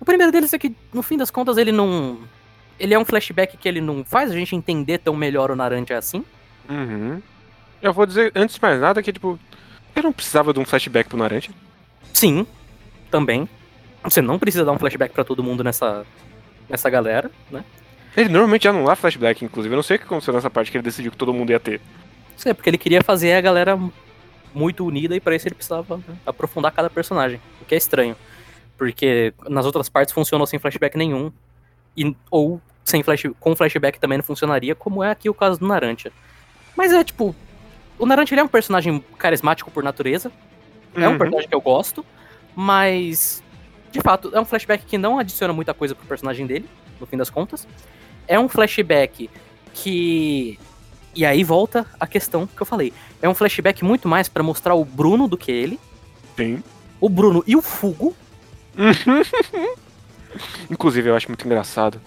O primeiro deles é que, no fim das contas, ele não. Ele é um flashback que ele não faz a gente entender tão melhor o Naranja assim. Uhum. Eu vou dizer, antes de mais nada, que, tipo, eu não precisava de um flashback pro Naranja. Sim, também. Você não precisa dar um flashback pra todo mundo nessa, nessa galera, né? Ele normalmente já não dá flashback, inclusive. Eu não sei o que aconteceu nessa parte que ele decidiu que todo mundo ia ter. É porque ele queria fazer a galera muito unida e pra isso ele precisava aprofundar cada personagem. O que é estranho. Porque nas outras partes funcionou sem flashback nenhum. E, ou sem flash, com flashback também não funcionaria, como é aqui o caso do Naranja. Mas é tipo. O Naranja ele é um personagem carismático por natureza. É um Uhum. personagem que eu gosto. Mas. De fato, é um flashback que não adiciona muita coisa pro personagem dele, no fim das contas. É um flashback que. E aí volta a questão que eu falei. É um flashback muito mais pra mostrar o Bruno do que ele. Sim. O Bruno e o Fugo. <laughs> Inclusive, eu acho muito engraçado.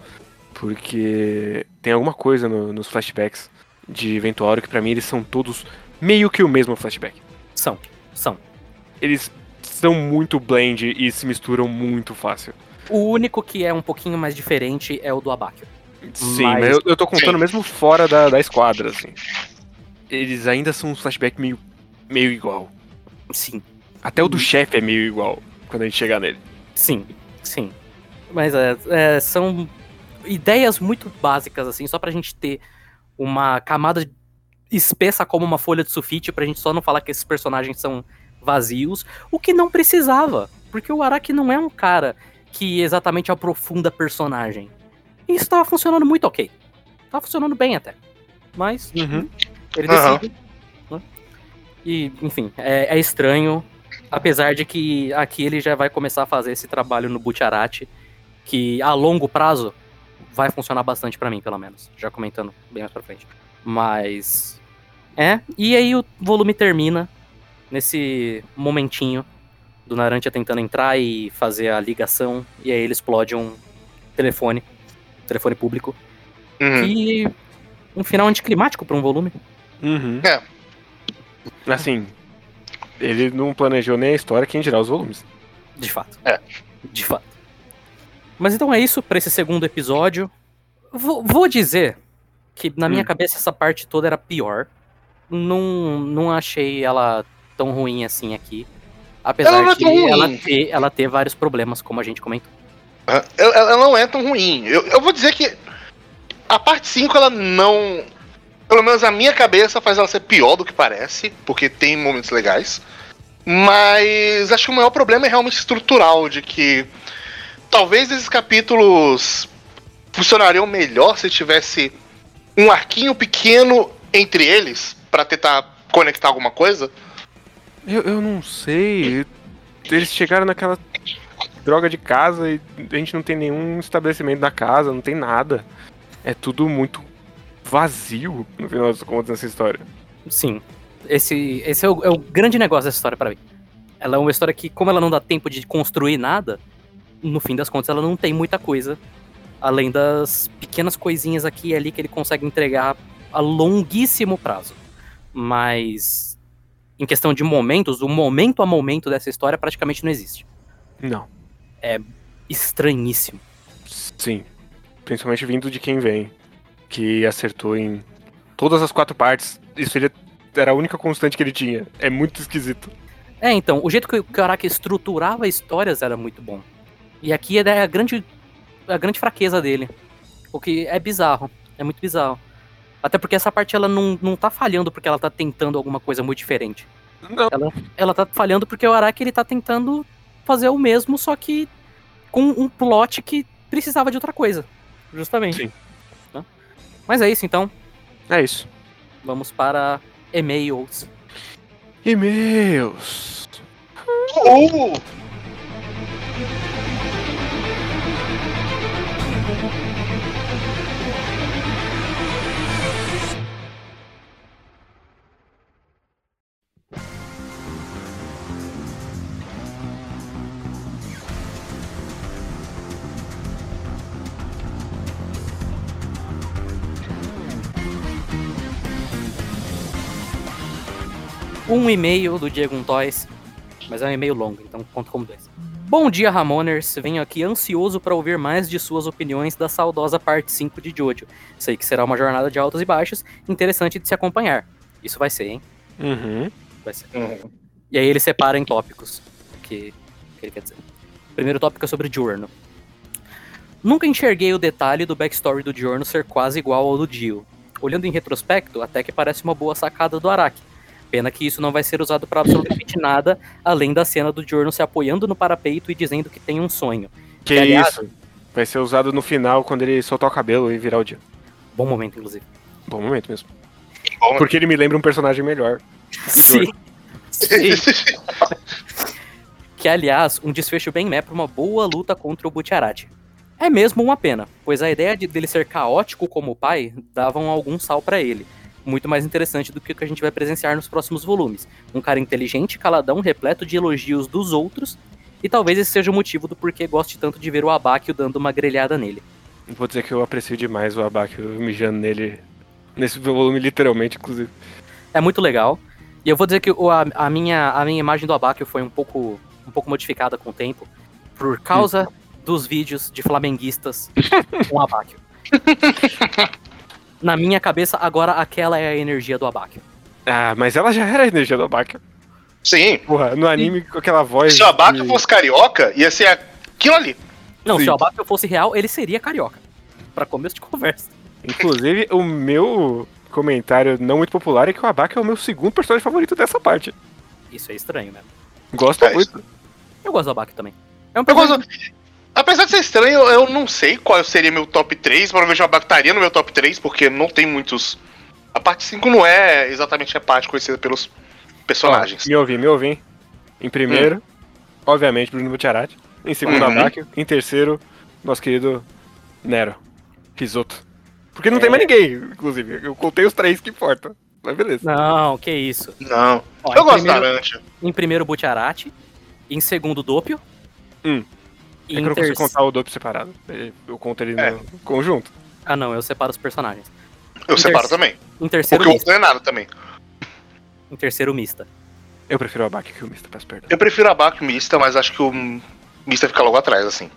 Porque tem alguma coisa no- nos flashbacks de Ventuário que pra mim eles são todos meio que o mesmo flashback. São. São. Eles são muito blend e se misturam muito fácil. O único que é um pouquinho mais diferente é o do Abakio. Sim, Mas- mas, eu, eu tô contando Sim. mesmo fora da, da esquadra, assim. Eles ainda são um flashback meio, meio igual. Sim. Até o do chefe é meio igual quando a gente chegar nele. Sim. Sim. Mas é, é, são ideias muito básicas, assim, só pra gente ter uma camada espessa como uma folha de sulfite, pra gente só não falar que esses personagens são vazios, o que não precisava, porque o Araki não é um cara que exatamente aprofunda personagem. E isso tava funcionando muito ok. Tava funcionando bem até. Mas Uhum. ele Aham. decide. né? E, enfim, é, é estranho. Apesar de que aqui ele já vai começar a fazer esse trabalho no Butcherati, que a longo prazo vai funcionar bastante pra mim, pelo menos. Já comentando bem mais pra frente. Mas. É, e aí o volume termina nesse momentinho do Narantia tentando entrar e fazer a ligação, e aí ele explode um telefone, telefone público, Uhum. e um final anticlimático pra um volume. Uhum. É. Assim, ele não planejou nem a história, quem dirá os volumes. De fato. É. De fato. Mas então é isso pra esse segundo episódio. Vou, vou dizer que na minha Hum. cabeça essa parte toda era pior. Não, não achei ela tão ruim assim aqui. Apesar Ela é de ruim. ela ter, ela ter vários problemas, como a gente comentou. Ela, ela não é tão ruim. Eu, eu vou dizer que a parte 5 ela não. Pelo menos a minha cabeça faz ela ser pior do que parece, porque tem momentos legais. Mas acho que o maior problema é realmente estrutural, de que talvez esses capítulos funcionariam melhor se tivesse um arquinho pequeno entre eles pra tentar conectar alguma coisa. Eu, eu não sei. Eles chegaram naquela droga de casa e a gente não tem nenhum estabelecimento na casa, não tem nada. É tudo muito vazio, no final das contas, nessa história. Sim. Esse, esse é, o, é o grande negócio dessa história pra mim. Ela é uma história que, como ela não dá tempo de construir nada, no fim das contas ela não tem muita coisa. Além das pequenas coisinhas aqui e ali que ele consegue entregar a longuíssimo prazo. Mas em questão de momentos, o momento a momento dessa história praticamente não existe. Não. Estranhíssimo. Sim. Principalmente vindo de quem vem. Que acertou em todas as quatro partes. Isso ele era a única constante que ele tinha. É muito esquisito. É, então, o jeito que o Karaka estruturava histórias era muito bom. E aqui é a grande, a grande fraqueza dele. O que é bizarro. É muito bizarro. Até porque essa parte ela não, não tá falhando porque ela tá tentando alguma coisa muito diferente. Não. Ela, ela tá falhando porque o Araki ele tá tentando fazer o mesmo, só que com um plot que precisava de outra coisa. Justamente. Sim. Né? Mas é isso então. É isso. Vamos para e-mails. E-mails. Uh! Um e-mail do Diego Toys, mas é um e-mail longo, então conta como dois. Bom dia, Ramoners. Venho aqui ansioso para ouvir mais de suas opiniões da saudosa parte 5 de Jojo. Sei que será uma jornada de altos e baixos, interessante de se acompanhar. Isso vai ser, hein? Uhum. Vai ser. Uhum. E aí ele separa em tópicos. Que, que ele quer dizer. O primeiro tópico é sobre Giorno. Nunca enxerguei o detalhe do backstory do Giorno ser quase igual ao do Dio. Olhando em retrospecto, até que parece uma boa sacada do Araki. Pena que isso não vai ser usado para absolutamente nada, além da cena do Giorno se apoiando no parapeito e dizendo que tem um sonho. Que Que, aliás- isso? Vai ser usado no final quando ele soltar o cabelo e virar o dia. Bom momento, inclusive. Bom momento mesmo. Bom. Porque ele me lembra um personagem melhor. Sim. Sim. <laughs> que aliás, um desfecho bem meh pra uma boa luta contra o Butcherati. É mesmo uma pena, pois a ideia de, dele ser caótico como o pai davam algum sal pra ele. Muito mais interessante do que o que a gente vai presenciar nos próximos volumes. Um cara inteligente, caladão, repleto de elogios dos outros, e talvez esse seja o motivo do porquê goste tanto de ver o Abakio dando uma grelhada nele. Vou dizer que eu aprecio demais o Abaque mijando nele. Nesse volume, literalmente, inclusive. É muito legal. E eu vou dizer que o- a, a minha, a minha imagem do Abakio foi um pouco, um pouco modificada com o tempo, por causa dos vídeos de flamenguistas com Abakio. <laughs> Na minha cabeça, agora aquela é a energia do Abakio. Ah, mas ela já era a energia do Abaque. Sim. Porra, no anime com aquela voz. Se o Abaca de- fosse carioca, ia ser aquilo ali. Não, Sim. se o Abakio fosse real, ele seria carioca. Pra começo de conversa. Inclusive, o meu comentário não muito popular é que o Abaque é o meu segundo personagem favorito dessa parte. Isso é estranho, né? Gosto É, muito. Eu gosto do Abakio também. É um Eu personagem- gosto- Apesar de ser estranho, eu não sei qual seria meu top 3. Provavelmente o Abaca estaria no meu top 3, porque não tem muitos. A parte 5 não é exatamente a parte conhecida pelos personagens. Me ouvi, me ouvi. hein? Em primeiro, obviamente, Bruno Butcherati. Em segundo, Uhum. Abaque. Em terceiro, nosso querido Nero. Risoto. Porque não É. tem mais ninguém, inclusive. Eu contei os três que importam. Mas beleza. Não, que isso. Não. Ó, eu gosto primeiro- da Arantia. Em primeiro, Butcherati. Em segundo, Doppio. Hum. É que eu não consigo contar o Dope separado. Eu conto ele É. no conjunto. Ah, não, eu separo os personagens. Eu Em separo também. Em terceiro, Porque o mista. outro não é nada também. Em terceiro, mista. Eu prefiro o Abaque que o Mista, peço perdão. Eu prefiro e o Mista, mas acho que o Mista fica logo atrás, assim.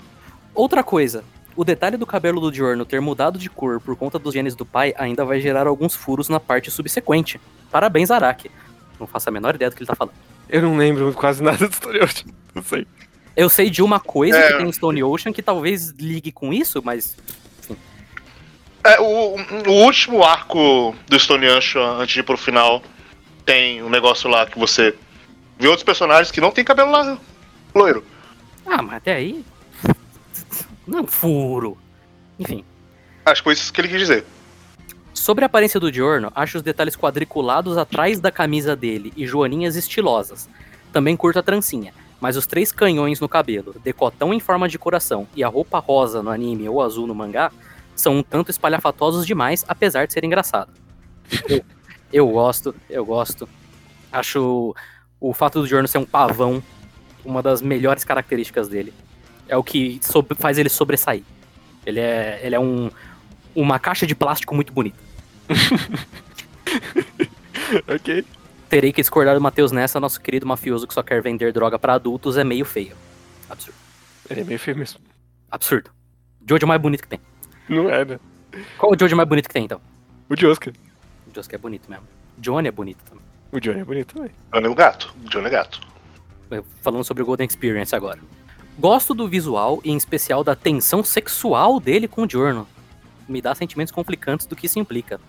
Outra coisa, o detalhe do cabelo do Giorno ter mudado de cor por conta dos genes do pai ainda vai gerar alguns furos na parte subsequente. Parabéns, Araki. Não faço a menor ideia do que ele tá falando. Eu não lembro quase nada do Ocean. Não sei. Eu sei de uma coisa É. que tem em Stone Ocean que talvez ligue com isso, mas. É, o, o último arco do Stone Ocean, antes de ir pro final, tem um negócio lá que você vê outros personagens que não tem cabelo lá loiro. Ah, mas até aí. Não furo. Enfim. Acho que foi isso que ele quis dizer. Sobre a aparência do Giorno, acho os detalhes quadriculados atrás da camisa dele e joaninhas estilosas. Também curto a trancinha, mas os três canhões no cabelo, decotão em forma de coração e a roupa rosa no anime ou azul no mangá são um tanto espalhafatosos demais, apesar de ser engraçado. Eu, <laughs> eu gosto, eu gosto. Acho o fato do Giorno ser um pavão uma das melhores características dele. É o que sob- faz ele sobressair. Ele é, ele é um, uma caixa de plástico muito bonita. <laughs> ok. Terei que discordar do Matheus nessa, nosso querido mafioso que só quer vender droga pra adultos é meio feio. Absurdo. Ele é meio feio mesmo. Absurdo. Jojo é o mais bonito que tem. Não é, né? Qual o Jojo mais bonito que tem, então? O Josuke. O Josuke é bonito mesmo. Johnny é bonito também. O Johnny é bonito também. Johnny é o gato. Johnny é gato. Falando sobre o Golden Experience agora. Gosto do visual e em especial da tensão sexual dele com o Giorno. Me dá sentimentos complicantes do que isso implica.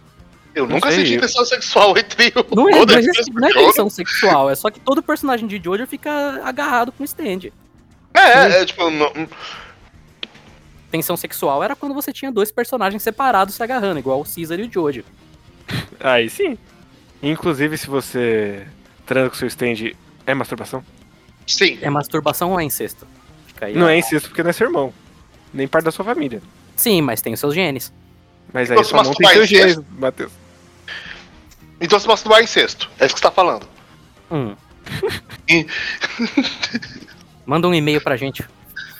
Eu Não nunca sei, senti tensão sexual <laughs> entre o Não é, não é, não é tensão sexual, é só que todo personagem de Jojo fica agarrado com o stand. É, é, é, tipo, não- Tensão sexual era quando você tinha dois personagens separados se agarrando, igual o Caesar e o Jojo. Aí sim. Inclusive, se você transa com seu stand, é masturbação? sim. É masturbação ou é incesto? Fica aí. Não é incesto porque não é seu irmão. Nem parte da sua família. Sim, mas tem os seus genes. Mas aí só não tem seus é genes, Matheus. Então se masturbar é incesto. É isso que você tá falando. Hum. <laughs> E- <laughs> Manda um e-mail pra gente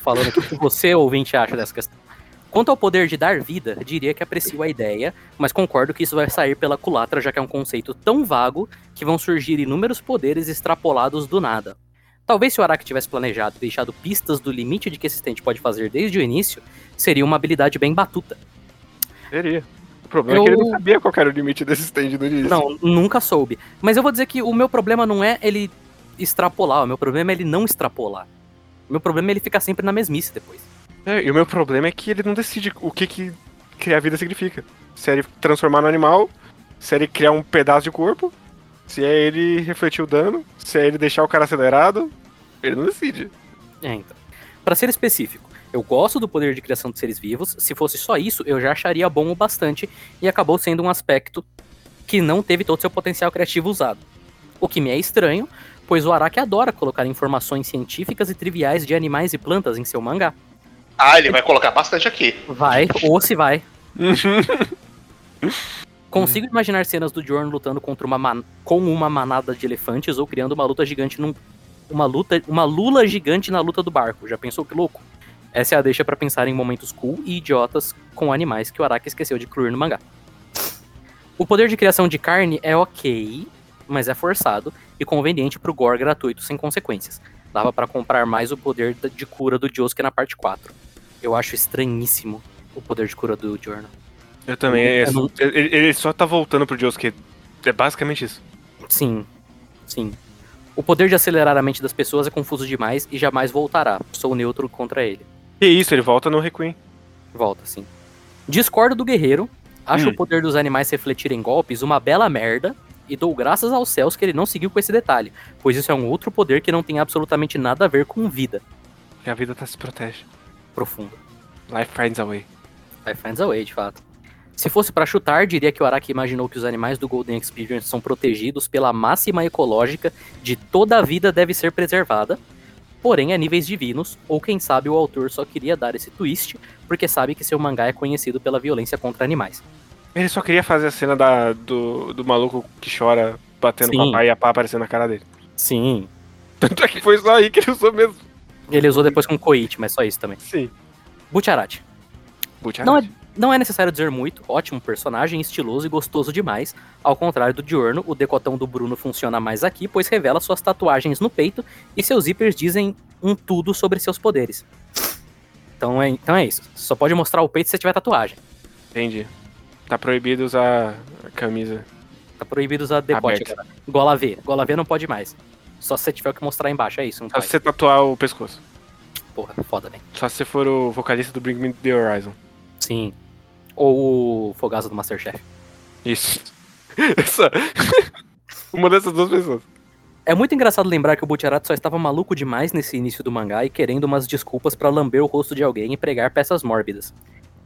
falando o que você, ouvinte, acha dessa questão. Quanto ao poder de dar vida, diria que aprecio a ideia, mas concordo que isso vai sair pela culatra, já que é um conceito tão vago que vão surgir inúmeros poderes extrapolados do nada. Talvez se o Araki tivesse planejado e deixado pistas do limite de que esse stand pode fazer desde o início, seria uma habilidade bem batuta. Seria. O problema é Eu- que ele não sabia qual era o limite desse stand início. Não, nunca soube. Mas eu vou dizer que o meu problema não é ele extrapolar, o meu problema é ele não extrapolar. O meu problema é ele ficar sempre na mesmice depois. É, e o meu problema é que ele não decide o que, que criar vida significa. Se é ele transformar no animal, se é ele criar um pedaço de corpo, se é ele refletir o dano, se é ele deixar o cara acelerado. Ele não decide. É, então. Pra ser específico, eu gosto do poder de criação de seres vivos. Se fosse só isso, eu já acharia bom o bastante e acabou sendo um aspecto que não teve todo seu potencial criativo usado. O que me é estranho, pois o Araki adora colocar informações científicas e triviais de animais e plantas em seu mangá. Ah, ele vai colocar bastante aqui. Vai, ou se vai. <laughs> Consigo imaginar cenas do Jorn lutando contra uma man- com uma manada de elefantes ou criando uma luta gigante num uma luta, uma lula gigante na luta do barco. Já pensou que louco? Essa é a deixa pra pensar em momentos cool e idiotas com animais que o Araki esqueceu de incluir no mangá. O poder de criação de carne é ok, mas é forçado e conveniente pro gore gratuito sem consequências. Dava pra comprar mais o poder de cura do Josuke na parte 4. Eu acho estranhíssimo o poder de cura do Giorno. Eu também. é- Eu não- ele, ele só tá voltando pro Josuke. É basicamente isso. Sim, sim. O poder de acelerar a mente das pessoas é confuso demais e jamais voltará. Sou neutro contra ele. E isso, ele volta no Requiem. Volta, sim. Discordo do guerreiro. Acho Hum. o poder dos animais refletirem golpes uma bela merda. E dou graças aos céus que ele não seguiu com esse detalhe, pois isso é um outro poder que não tem absolutamente nada a ver com vida E a vida tá se protege. profunda. Life finds a way. Vai finds a way, de fato. Se fosse pra chutar, diria que o Araki imaginou que os animais do Golden Experience são protegidos pela máxima ecológica de toda a vida deve ser preservada, porém a níveis divinos, ou quem sabe o autor só queria dar esse twist porque sabe que seu mangá é conhecido pela violência contra animais. Ele só queria fazer a cena da, do, do maluco que chora batendo Sim. com a pá e a pá aparecendo na cara dele. Sim. Tanto é que foi só aí que ele usou mesmo. Ele usou depois com Koichi, mas só isso também. Sim. Butcharati. Butch Não é, não é necessário dizer muito, ótimo personagem, estiloso e gostoso demais. Ao contrário do Diurno, o decotão do Bruno funciona mais aqui, pois revela suas tatuagens no peito e seus zippers dizem um tudo sobre seus poderes. Então é, então é isso. Só pode mostrar o peito se você tiver tatuagem. Entendi. Tá proibido usar a camisa. Tá proibido usar decote agora. Gola V. Gola V não pode mais. Só se você tiver que mostrar embaixo, é isso, Só se você tatuar o pescoço. Porra, foda, velho. Só se você for o vocalista do Bring Me The Horizon. Sim. Ou o Fogaça do Masterchef. Isso. <laughs> Essa... <laughs> Uma dessas duas pessoas. É muito engraçado lembrar que o Butcherati só estava maluco demais nesse início do mangá e querendo umas desculpas pra lamber o rosto de alguém e pregar peças mórbidas.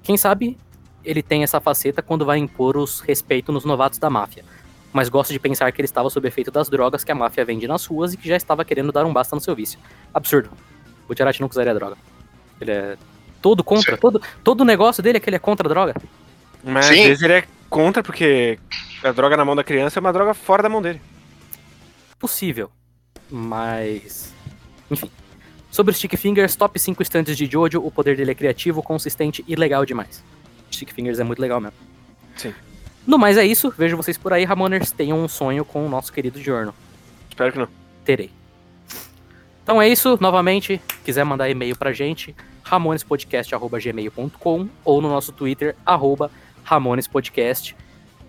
Quem sabe ele tem essa faceta quando vai impor os respeito nos novatos da máfia. Mas gosto de pensar que ele estava sob efeito das drogas que a máfia vende nas ruas e que já estava querendo dar um basta no seu vício. Absurdo. O Butcherati nunca usaria droga. Ele é todo contra, Sim. todo, todo o negócio dele é que ele é contra a droga. Mas Sim. às vezes ele é contra porque a droga na mão da criança é uma droga fora da mão dele. possível. Mas. Enfim. Sobre o Stick Fingers, top 5 estantes de Jojo, o poder dele é criativo, consistente e legal demais. Stick Fingers é muito legal mesmo. Sim. No mais é isso, vejo vocês por aí, Ramoners. Tenham um sonho com o nosso querido Giorno. Espero que não. Terei. Então é isso, novamente, quiser mandar e-mail pra gente, ramonespodcast.gmail.com ou no nosso Twitter, arroba ramonespodcast.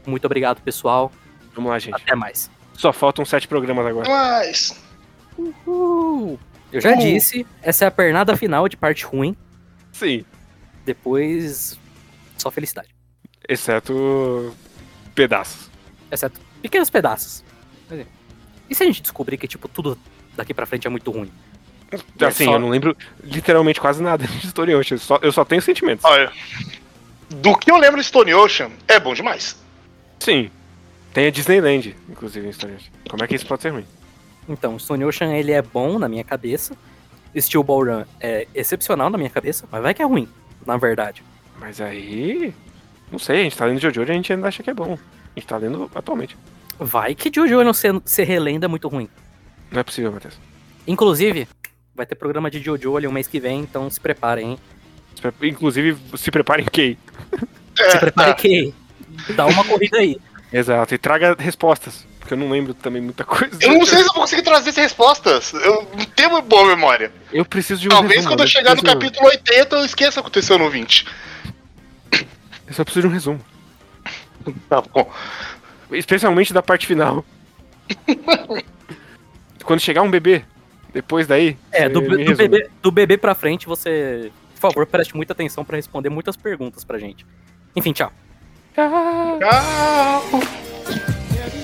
Muito obrigado, pessoal. Vamos lá, gente. Até mais. Só faltam sete programas agora. Mas. Uhul. Eu já Uhul. disse, essa é a pernada final de parte ruim. Sim. Depois, só felicidade. Exceto pedaços. Exceto pequenos pedaços. É. E se a gente descobrir que, tipo, tudo daqui pra frente é muito ruim? É Assim, só- eu não lembro literalmente quase nada de Story Ocean. Eu só, eu só tenho sentimentos. Olha. Do que eu lembro de Stone Ocean, é bom demais. Sim. Tem a Disneyland, inclusive, em Story Ocean. Como é que isso pode ser ruim? Então, Stone Ocean, ele é bom na minha cabeça. Steel Ball Run é excepcional na minha cabeça, mas vai que é ruim, na verdade. Mas aí. Não sei, a gente tá lendo Jojo e a gente ainda acha que é bom. A gente tá lendo atualmente. Vai que Jojo não ser, ser relenda é muito ruim. Não é possível, Matheus. Inclusive, vai ter programa de Jojo ali um mês que vem, então se preparem, hein? Inclusive, se preparem, Kay. É, Se preparem tá. que dá uma corrida aí. Exato, e traga respostas. Porque eu não lembro também muita coisa. Eu não sei se eu vou conseguir trazer essas respostas. Eu não tenho uma boa memória. Eu preciso de um Talvez resumo, quando eu eu chegar no capítulo 80 eu esqueça o que aconteceu no 20. Eu só preciso de um resumo. <laughs> Tá bom. Especialmente da parte final. <laughs> quando chegar um bebê, depois daí. É, do, do bebê, do bebê pra frente, você, por favor, preste muita atenção pra responder muitas perguntas pra gente. Enfim, tchau. Tchau. Every